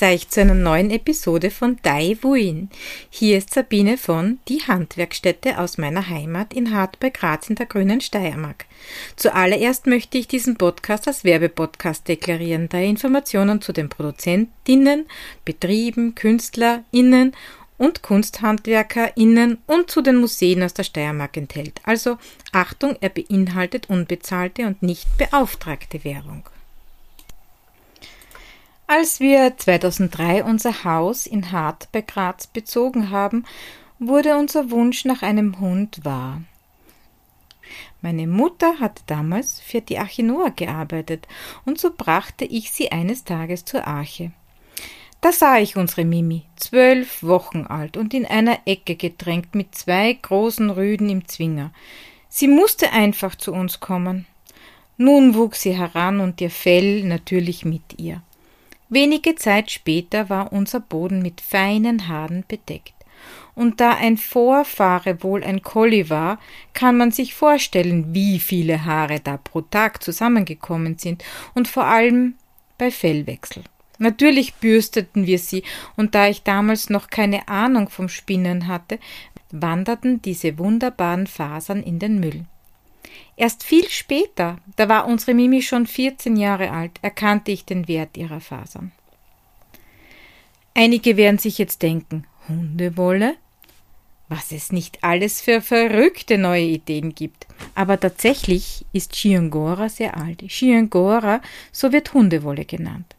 begrüße euch zu einer neuen Episode von Dai Wuin. Hier ist Sabine von Die Handwerkstätte aus meiner Heimat in Hart bei Graz in der grünen Steiermark. Zuallererst möchte ich diesen Podcast als Werbepodcast deklarieren, da er Informationen zu den Produzentinnen, Betrieben, KünstlerInnen und KunsthandwerkerInnen und zu den Museen aus der Steiermark enthält. Also Achtung, er beinhaltet unbezahlte und nicht beauftragte Werbung. Als wir 2003 unser Haus in Hart bei Graz bezogen haben, wurde unser Wunsch nach einem Hund wahr. Meine Mutter hatte damals für die Arche Noah gearbeitet, und so brachte ich sie eines Tages zur Arche. Da sah ich unsere Mimi, zwölf Wochen alt und in einer Ecke gedrängt mit zwei großen Rüden im Zwinger. Sie musste einfach zu uns kommen. Nun wuchs sie heran und ihr Fell natürlich mit ihr. Wenige Zeit später war unser Boden mit feinen Haaren bedeckt. Und da ein Vorfahre wohl ein Collie war, kann man sich vorstellen, wie viele Haare da pro Tag zusammengekommen sind und vor allem bei Fellwechsel. Natürlich bürsteten wir sie, und da ich damals noch keine Ahnung vom Spinnen hatte, wanderten diese wunderbaren Fasern in den Müll. Erst viel später, da war unsere Mimi schon 14 Jahre alt, erkannte ich den Wert ihrer Fasern. Einige werden sich jetzt denken, Hundewolle? Was es nicht alles für verrückte neue Ideen gibt. Aber tatsächlich ist Chiangora sehr alt. Chiangora, so wird Hundewolle genannt.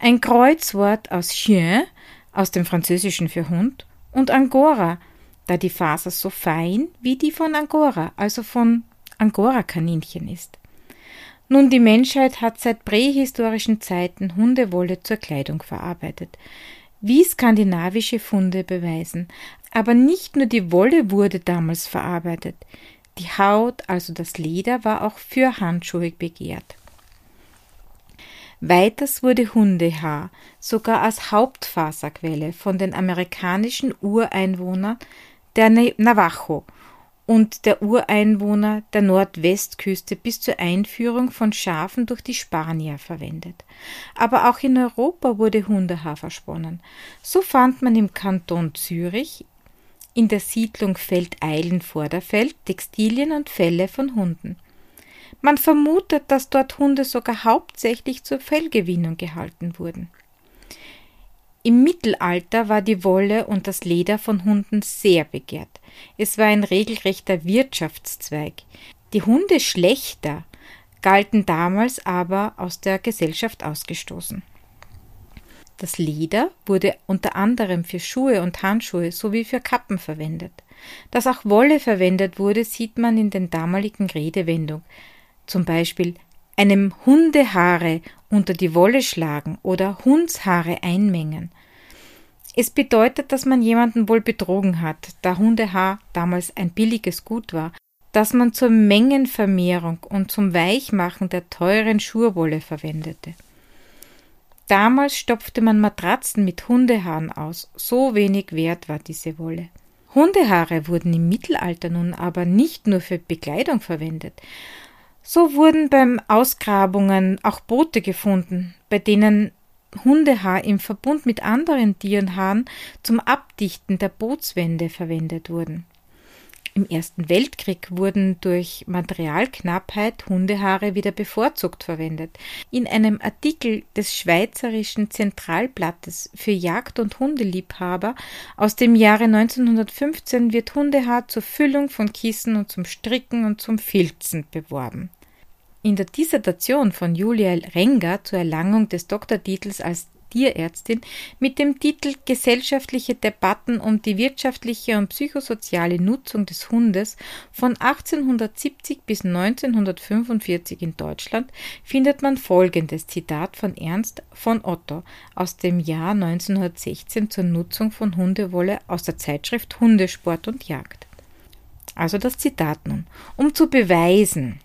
Ein Kreuzwort aus Chien, aus dem Französischen für Hund, und Angora, da die Faser so fein wie die von Angora, also von Angora-Kaninchen ist. Nun, die Menschheit hat seit prähistorischen Zeiten Hundewolle zur Kleidung verarbeitet, wie skandinavische Funde beweisen. Aber nicht nur die Wolle wurde damals verarbeitet. Die Haut, also das Leder, war auch für Handschuhe begehrt. Weiters wurde Hundehaar sogar als Hauptfaserquelle von den amerikanischen Ureinwohnern der Navajo und der Ureinwohner der Nordwestküste bis zur Einführung von Schafen durch die Spanier verwendet. Aber auch in Europa wurde Hundehaar versponnen. So fand man im Kanton Zürich in der Siedlung Feldeilen-Vorderfeld Textilien und Felle von Hunden. Man vermutet, dass dort Hunde sogar hauptsächlich zur Fellgewinnung gehalten wurden. Im Mittelalter war die Wolle und das Leder von Hunden sehr begehrt. Es war ein regelrechter Wirtschaftszweig. Die Hundeschlechter galten damals aber aus der Gesellschaft ausgestoßen. Das Leder wurde unter anderem für Schuhe und Handschuhe sowie für Kappen verwendet. Dass auch Wolle verwendet wurde, sieht man in den damaligen Redewendungen. Zum Beispiel einem Hundehaare unter die Wolle schlagen oder Hundshaare einmengen. Es bedeutet, dass man jemanden wohl betrogen hat, da Hundehaar damals ein billiges Gut war, das man zur Mengenvermehrung und zum Weichmachen der teuren Schurwolle verwendete. Damals stopfte man Matratzen mit Hundehaaren aus, so wenig wert war diese Wolle. Hundehaare wurden im Mittelalter nun aber nicht nur für Bekleidung verwendet. So wurden beim Ausgrabungen auch Boote gefunden, bei denen Hundehaar im Verbund mit anderen Tierenhaaren zum Abdichten der Bootswände verwendet wurden. Im Ersten Weltkrieg wurden durch Materialknappheit Hundehaare wieder bevorzugt verwendet. In einem Artikel des Schweizerischen Zentralblattes für Jagd- und Hundeliebhaber aus dem Jahre 1915 wird Hundehaar zur Füllung von Kissen und zum Stricken und zum Filzen beworben. In der Dissertation von Julia Renger zur Erlangung des Doktortitels als Tierärztin mit dem Titel Gesellschaftliche Debatten um die wirtschaftliche und psychosoziale Nutzung des Hundes von 1870 bis 1945 in Deutschland findet man folgendes Zitat von Ernst von Otto aus dem Jahr 1916 zur Nutzung von Hundewolle aus der Zeitschrift Hundesport und Jagd. Also das Zitat nun. Um zu beweisen,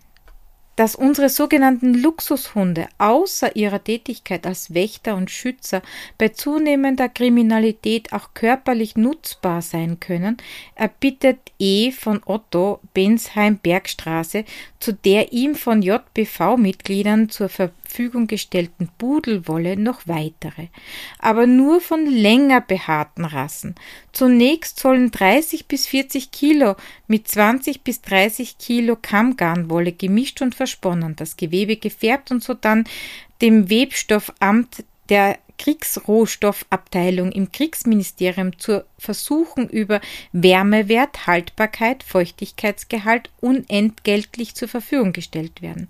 dass unsere sogenannten Luxushunde außer ihrer Tätigkeit als Wächter und Schützer bei zunehmender Kriminalität auch körperlich nutzbar sein können, erbittet E. von Otto Bensheim Bergstraße, zu der ihm von JBV-Mitgliedern zur Verfügung gestellten Pudelwolle noch weitere, aber nur von länger behaarten Rassen. Zunächst sollen 30 bis 40 Kilo mit 20 bis 30 Kilo Kammgarnwolle gemischt und versponnen, das Gewebe gefärbt und sodann dem Webstoffamt der Kriegsrohstoffabteilung im Kriegsministerium zur Versuchung über Wärmewert, Haltbarkeit, Feuchtigkeitsgehalt unentgeltlich zur Verfügung gestellt werden.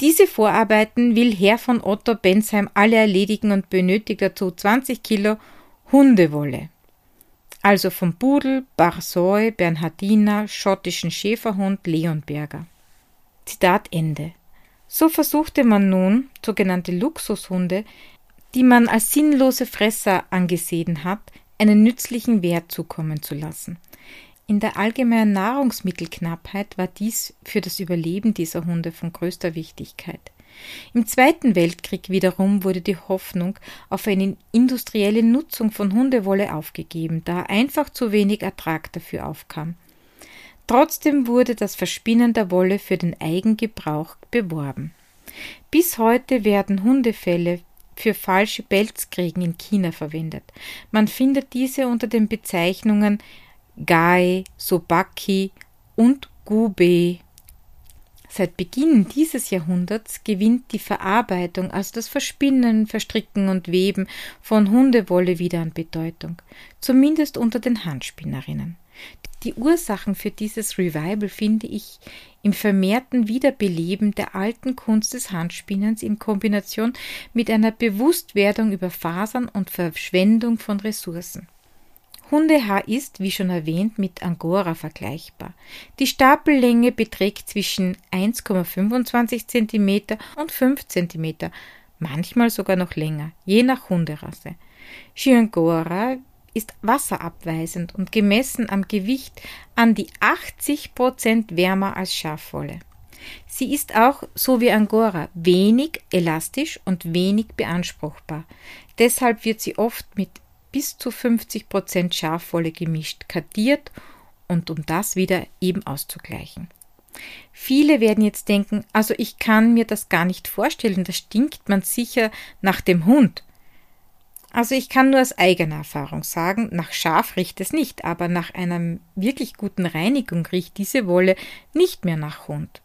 Diese Vorarbeiten will Herr von Otto Bensheim alle erledigen und benötigt dazu 20 Kilo Hundewolle. Also vom Pudel, Barsoi, Bernhardiner, schottischen Schäferhund, Leonberger. Zitat Ende. So versuchte man nun, sogenannte Luxushunde, die man als sinnlose Fresser angesehen hat, einen nützlichen Wert zukommen zu lassen. In der allgemeinen Nahrungsmittelknappheit war dies für das Überleben dieser Hunde von größter Wichtigkeit. Im Zweiten Weltkrieg wiederum wurde die Hoffnung auf eine industrielle Nutzung von Hundewolle aufgegeben, da einfach zu wenig Ertrag dafür aufkam. Trotzdem wurde das Verspinnen der Wolle für den Eigengebrauch beworben. Bis heute werden Hundefelle für falsche Pelzkriegen in China verwendet. Man findet diese unter den Bezeichnungen Gai, Sobaki und Gube. Seit Beginn dieses Jahrhunderts gewinnt die Verarbeitung, also das Verspinnen, Verstricken und Weben von Hundewolle wieder an Bedeutung, zumindest unter den Handspinnerinnen. Die Ursachen für dieses Revival finde ich im vermehrten Wiederbeleben der alten Kunst des Handspinnens in Kombination mit einer Bewusstwerdung über Fasern und Verschwendung von Ressourcen. Hundehaar ist, wie schon erwähnt, mit Angora vergleichbar. Die Stapellänge beträgt zwischen 1,25 cm und 5 cm, manchmal sogar noch länger, je nach Hunderasse. Chiangora ist wasserabweisend und gemessen am Gewicht an die 80 Prozent wärmer als Schafwolle. Sie ist auch, so wie Angora, wenig elastisch und wenig beanspruchbar. Deshalb wird sie oft mit bis zu 50 Prozent Schafwolle gemischt, kartiert und um das wieder eben auszugleichen. Viele werden jetzt denken, also ich kann mir das gar nicht vorstellen, da stinkt man sicher nach dem Hund. Also ich kann nur aus eigener Erfahrung sagen, nach Schaf riecht es nicht, aber nach einer wirklich guten Reinigung riecht diese Wolle nicht mehr nach Hund.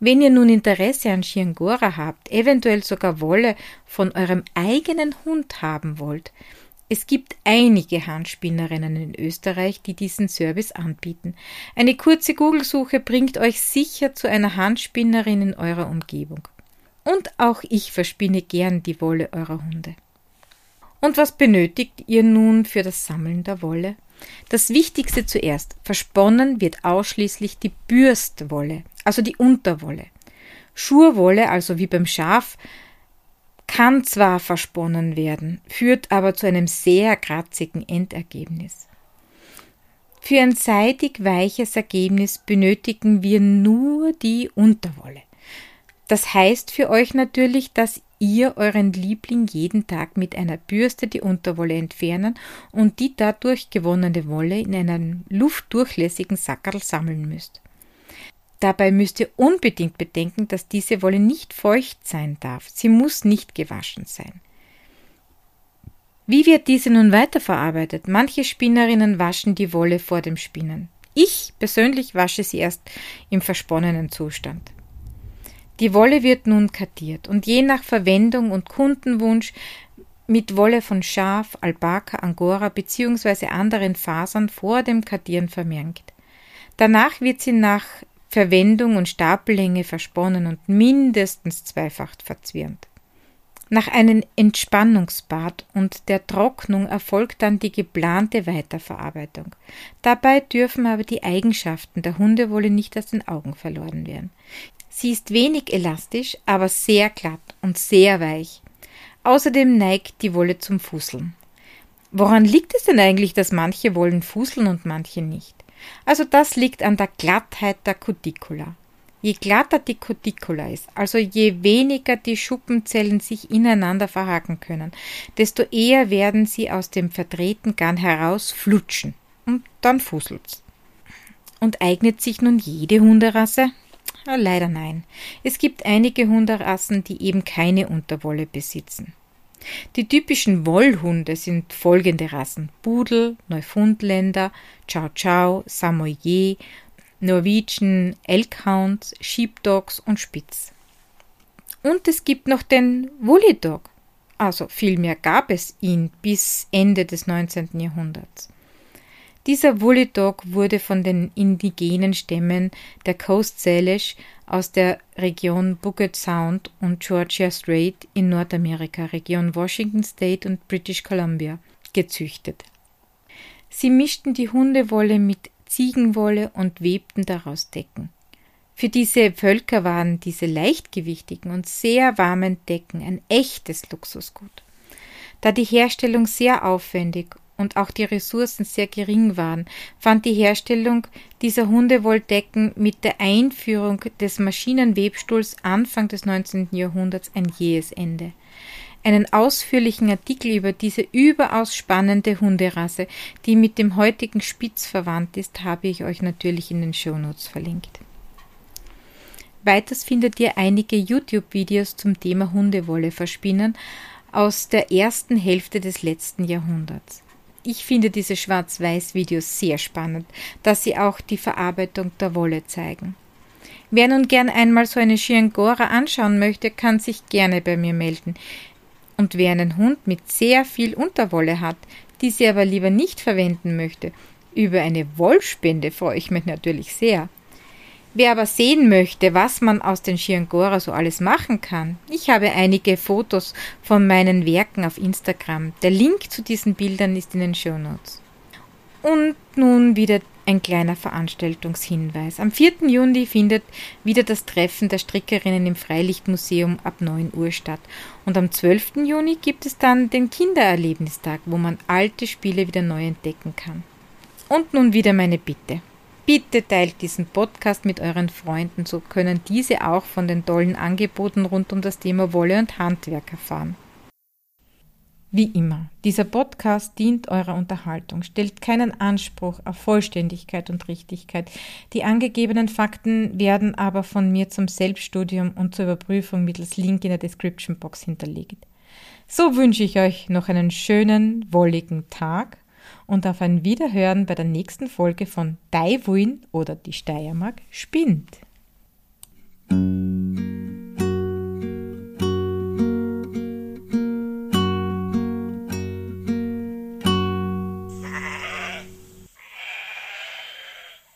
Wenn ihr nun Interesse an Chiangora habt, eventuell sogar Wolle von eurem eigenen Hund haben wollt, es gibt einige Handspinnerinnen in Österreich, die diesen Service anbieten. Eine kurze Google-Suche bringt euch sicher zu einer Handspinnerin in eurer Umgebung. Und auch ich verspinne gern die Wolle eurer Hunde. Und was benötigt ihr nun für das Sammeln der Wolle? Das Wichtigste zuerst. Versponnen wird ausschließlich die Bürstwolle, also die Unterwolle. Schurwolle, also wie beim Schaf, kann zwar versponnen werden, führt aber zu einem sehr kratzigen Endergebnis. Für ein seitig weiches Ergebnis benötigen wir nur die Unterwolle. Das heißt für euch natürlich, dass ihr euren Liebling jeden Tag mit einer Bürste die Unterwolle entfernen und die dadurch gewonnene Wolle in einen luftdurchlässigen Sackerl sammeln müsst. Dabei müsst ihr unbedingt bedenken, dass diese Wolle nicht feucht sein darf. Sie muss nicht gewaschen sein. Wie wird diese nun weiterverarbeitet? Manche Spinnerinnen waschen die Wolle vor dem Spinnen. Ich persönlich wasche sie erst im versponnenen Zustand. Die Wolle wird nun kartiert und je nach Verwendung und Kundenwunsch mit Wolle von Schaf, Alpaka, Angora bzw. anderen Fasern vor dem Kartieren vermengt. Danach wird sie nach Verwendung und Stapellänge versponnen und mindestens zweifach verzwirnt. Nach einem Entspannungsbad und der Trocknung erfolgt dann die geplante Weiterverarbeitung. Dabei dürfen aber die Eigenschaften der Hundewolle nicht aus den Augen verloren werden. Sie ist wenig elastisch, aber sehr glatt und sehr weich. Außerdem neigt die Wolle zum Fusseln. Woran liegt es denn eigentlich, dass manche Wollen fusseln und manche nicht? Also das liegt an der Glattheit der Cuticula. Je glatter die Cuticula ist, also je weniger die Schuppenzellen sich ineinander verhaken können, desto eher werden sie aus dem verdrehten Garn heraus flutschen und dann fusselt's. Und eignet sich nun jede Hunderasse? Leider nein. Es gibt einige Hunderassen, die eben keine Unterwolle besitzen. Die typischen Wollhunde sind folgende Rassen: Pudel, Neufundländer, Chow Chow, Samoyed, Norwegian Elkhounds, Sheepdogs und Spitz. Und es gibt noch den Woolly Dog. Also vielmehr gab es ihn bis Ende des 19. Jahrhunderts. Dieser Woolly Dog wurde von den indigenen Stämmen der Coast Salish aus der Region Puget Sound und Georgia Strait in Nordamerika, Region Washington State und British Columbia, gezüchtet. Sie mischten die Hundewolle mit Ziegenwolle und webten daraus Decken. Für diese Völker waren diese leichtgewichtigen und sehr warmen Decken ein echtes Luxusgut. Da die Herstellung sehr aufwendig und auch die Ressourcen sehr gering waren, fand die Herstellung dieser Hundewolldecken mit der Einführung des Maschinenwebstuhls Anfang des 19. Jahrhunderts ein jähes Ende. Einen ausführlichen Artikel über diese überaus spannende Hunderasse, die mit dem heutigen Spitz verwandt ist, habe ich euch natürlich in den Shownotes verlinkt. Weiters findet ihr einige YouTube-Videos zum Thema Hundewolle verspinnen aus der ersten Hälfte des letzten Jahrhunderts. Ich finde diese Schwarz-Weiß-Videos sehr spannend, da sie auch die Verarbeitung der Wolle zeigen. Wer nun gern einmal so eine Shiangora anschauen möchte, kann sich gerne bei mir melden. Und wer einen Hund mit sehr viel Unterwolle hat, die sie aber lieber nicht verwenden möchte, über eine Wollspende freue ich mich natürlich sehr. Wer aber sehen möchte, was man aus den Shiangora so alles machen kann, ich habe einige Fotos von meinen Werken auf Instagram. Der Link zu diesen Bildern ist in den Show Notes. Und nun wieder ein kleiner Veranstaltungshinweis. Am 4. Juni findet wieder das Treffen der Strickerinnen im Freilichtmuseum ab 9 Uhr statt. Und am 12. Juni gibt es dann den Kindererlebnistag, wo man alte Spiele wieder neu entdecken kann. Und nun wieder meine Bitte. Bitte teilt diesen Podcast mit euren Freunden, so können diese auch von den tollen Angeboten rund um das Thema Wolle und Handwerk erfahren. Wie immer, dieser Podcast dient eurer Unterhaltung, stellt keinen Anspruch auf Vollständigkeit und Richtigkeit. Die angegebenen Fakten werden aber von mir zum Selbststudium und zur Überprüfung mittels Link in der Description Box hinterlegt. So wünsche ich euch noch einen schönen, wolligen Tag und auf ein Wiederhören bei der nächsten Folge von Daiwuin oder die Steiermark spinnt.